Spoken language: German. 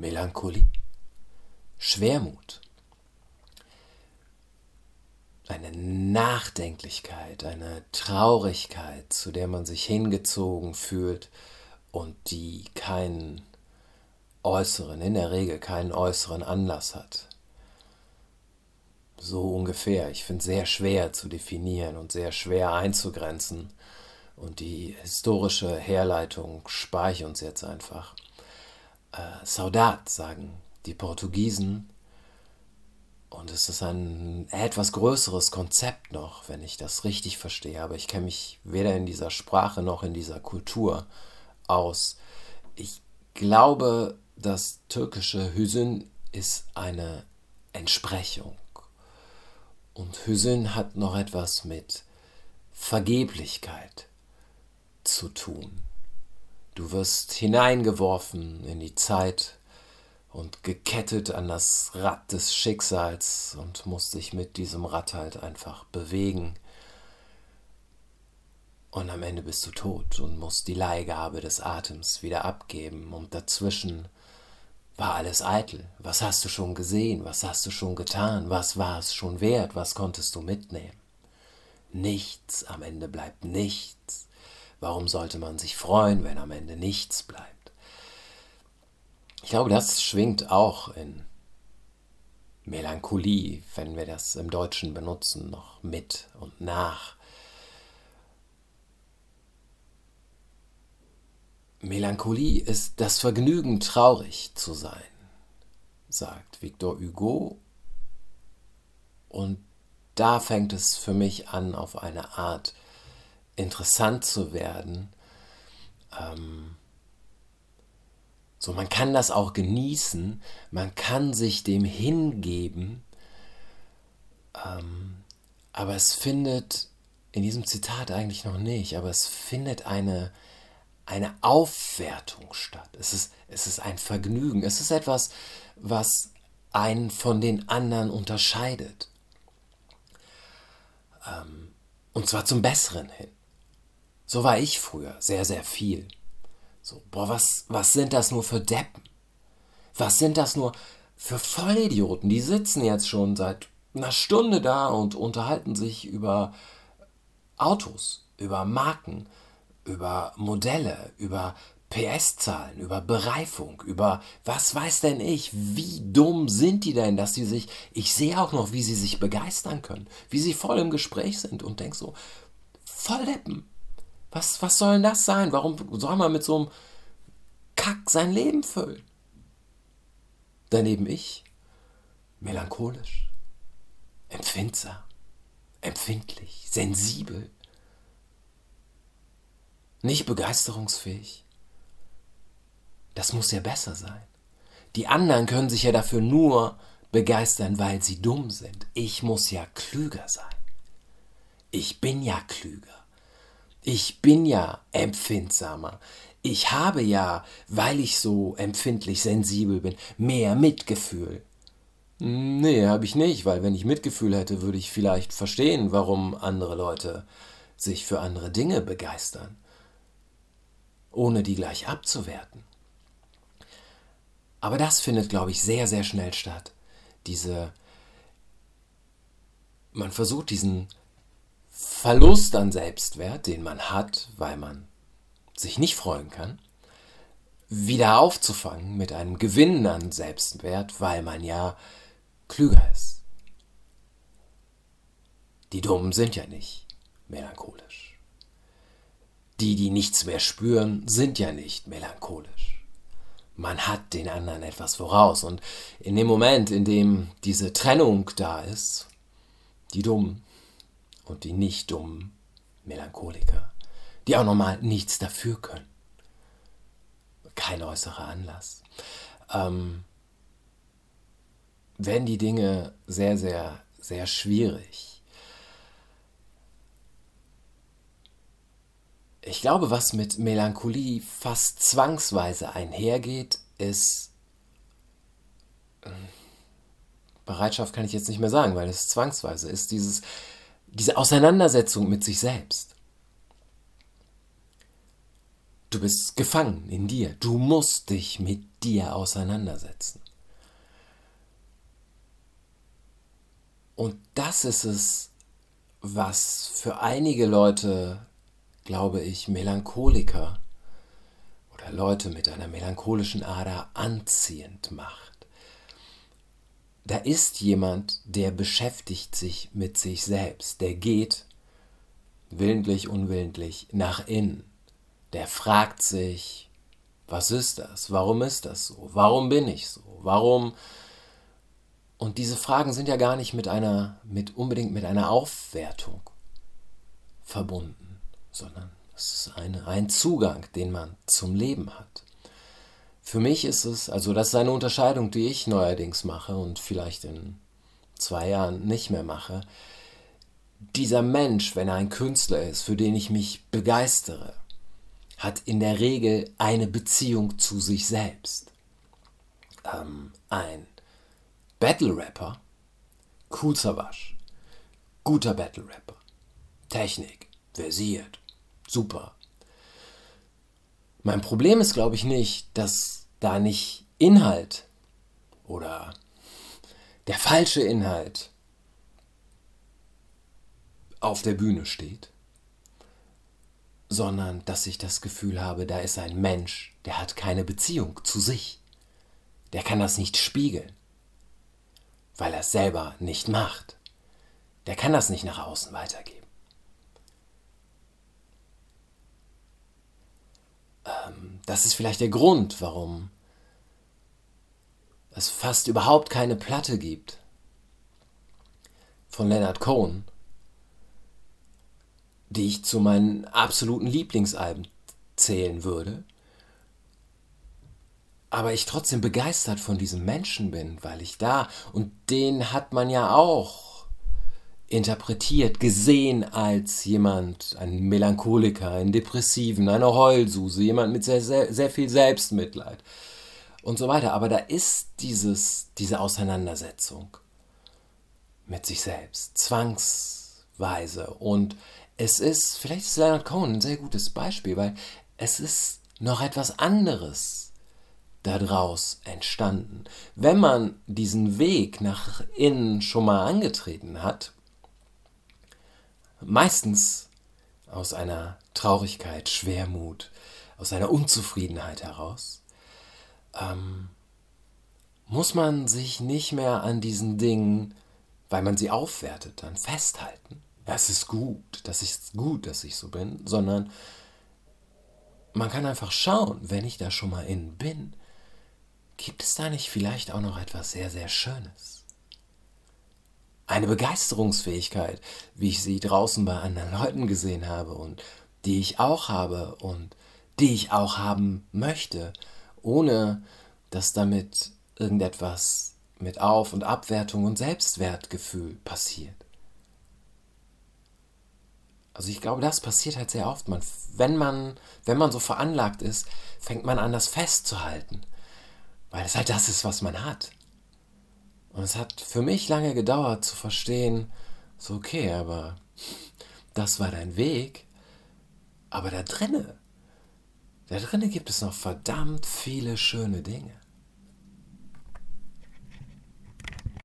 Melancholie, Schwermut, eine Nachdenklichkeit, eine Traurigkeit, zu der man sich hingezogen fühlt und die keinen äußeren, in der Regel keinen äußeren Anlass hat. So ungefähr. Ich finde es sehr schwer zu definieren und sehr schwer einzugrenzen. Und die historische Herleitung spare ich uns jetzt einfach. Äh, Saudat sagen die Portugiesen. Und es ist ein etwas größeres Konzept noch, wenn ich das richtig verstehe. Aber ich kenne mich weder in dieser Sprache noch in dieser Kultur aus. Ich glaube, das türkische Hüsün ist eine Entsprechung. Und Hüsün hat noch etwas mit Vergeblichkeit zu tun. Du wirst hineingeworfen in die Zeit und gekettet an das Rad des Schicksals und musst dich mit diesem Rad halt einfach bewegen. Und am Ende bist du tot und musst die Leihgabe des Atems wieder abgeben. Und dazwischen war alles eitel. Was hast du schon gesehen? Was hast du schon getan? Was war es schon wert? Was konntest du mitnehmen? Nichts, am Ende bleibt nichts. Warum sollte man sich freuen, wenn am Ende nichts bleibt? Ich glaube, das schwingt auch in Melancholie, wenn wir das im Deutschen benutzen, noch mit und nach. Melancholie ist das Vergnügen, traurig zu sein, sagt Victor Hugo. Und da fängt es für mich an, auf eine Art interessant zu werden. Ähm, so, man kann das auch genießen, man kann sich dem hingeben, ähm, aber es findet, in diesem Zitat eigentlich noch nicht, aber es findet eine, eine Aufwertung statt. Es ist, es ist ein Vergnügen. Es ist etwas, was einen von den anderen unterscheidet. Ähm, und zwar zum Besseren hin. So war ich früher sehr, sehr viel. So, boah, was, was sind das nur für Deppen? Was sind das nur für Vollidioten? Die sitzen jetzt schon seit einer Stunde da und unterhalten sich über Autos, über Marken, über Modelle, über PS-Zahlen, über Bereifung, über was weiß denn ich, wie dumm sind die denn, dass sie sich, ich sehe auch noch, wie sie sich begeistern können, wie sie voll im Gespräch sind und denk so, voll Deppen. Was, was soll denn das sein? Warum soll man mit so einem Kack sein Leben füllen? Daneben ich, melancholisch, empfindsam, empfindlich, sensibel, nicht begeisterungsfähig. Das muss ja besser sein. Die anderen können sich ja dafür nur begeistern, weil sie dumm sind. Ich muss ja klüger sein. Ich bin ja klüger. Ich bin ja empfindsamer. Ich habe ja, weil ich so empfindlich sensibel bin, mehr Mitgefühl. Nee, habe ich nicht, weil wenn ich Mitgefühl hätte, würde ich vielleicht verstehen, warum andere Leute sich für andere Dinge begeistern ohne die gleich abzuwerten. Aber das findet, glaube ich, sehr, sehr schnell statt. Diese, man versucht diesen Verlust an Selbstwert, den man hat, weil man sich nicht freuen kann, wieder aufzufangen mit einem Gewinn an Selbstwert, weil man ja klüger ist. Die Dummen sind ja nicht melancholisch. Die, die nichts mehr spüren, sind ja nicht melancholisch. Man hat den anderen etwas voraus. Und in dem Moment, in dem diese Trennung da ist, die Dummen und die nicht dummen Melancholiker, die auch nochmal nichts dafür können, kein äußerer Anlass, ähm, werden die Dinge sehr, sehr, sehr schwierig. Ich glaube, was mit Melancholie fast zwangsweise einhergeht, ist hm, Bereitschaft kann ich jetzt nicht mehr sagen, weil es zwangsweise ist, dieses, diese Auseinandersetzung mit sich selbst. Du bist gefangen in dir. Du musst dich mit dir auseinandersetzen. Und das ist es, was für einige Leute, glaube ich, Melancholiker oder Leute mit einer melancholischen Ader anziehend macht. Da ist jemand, der beschäftigt sich mit sich selbst, der geht, willentlich, unwillentlich, nach innen, der fragt sich, was ist das? Warum ist das so? Warum bin ich so? Warum und diese Fragen sind ja gar nicht mit einer, mit unbedingt mit einer Aufwertung verbunden, sondern es ist eine, ein Zugang, den man zum Leben hat. Für mich ist es, also das ist eine Unterscheidung, die ich neuerdings mache und vielleicht in zwei Jahren nicht mehr mache. Dieser Mensch, wenn er ein Künstler ist, für den ich mich begeistere, hat in der Regel eine Beziehung zu sich selbst. Ähm, ein Battle Rapper, cool Savage, guter Battle Rapper, Technik, versiert, super. Mein Problem ist, glaube ich, nicht, dass da nicht Inhalt oder der falsche Inhalt auf der Bühne steht, sondern dass ich das Gefühl habe, da ist ein Mensch, der hat keine Beziehung zu sich. Der kann das nicht spiegeln weil er es selber nicht macht. Der kann das nicht nach außen weitergeben. Ähm, das ist vielleicht der Grund, warum es fast überhaupt keine Platte gibt von Leonard Cohen, die ich zu meinen absoluten Lieblingsalben zählen würde, aber ich trotzdem begeistert von diesem Menschen bin, weil ich da, und den hat man ja auch interpretiert, gesehen als jemand, ein Melancholiker, ein Depressiven, eine Heulsuse, jemand mit sehr, sehr, sehr viel Selbstmitleid und so weiter. Aber da ist dieses, diese Auseinandersetzung mit sich selbst, zwangsweise. Und es ist, vielleicht ist Leonard Cohen ein sehr gutes Beispiel, weil es ist noch etwas anderes daraus entstanden. Wenn man diesen Weg nach innen schon mal angetreten hat, meistens aus einer Traurigkeit, Schwermut, aus einer Unzufriedenheit heraus, ähm, muss man sich nicht mehr an diesen Dingen, weil man sie aufwertet, dann festhalten. Es ist gut, das ist gut, dass ich so bin, sondern man kann einfach schauen, wenn ich da schon mal innen bin, Gibt es da nicht vielleicht auch noch etwas sehr, sehr Schönes? Eine Begeisterungsfähigkeit, wie ich sie draußen bei anderen Leuten gesehen habe und die ich auch habe und die ich auch haben möchte, ohne dass damit irgendetwas mit Auf- und Abwertung und Selbstwertgefühl passiert. Also ich glaube, das passiert halt sehr oft. Man, wenn, man, wenn man so veranlagt ist, fängt man an, das festzuhalten. Weil es halt das ist, was man hat. Und es hat für mich lange gedauert zu verstehen, so okay, aber das war dein Weg. Aber da drinne, da drinne gibt es noch verdammt viele schöne Dinge.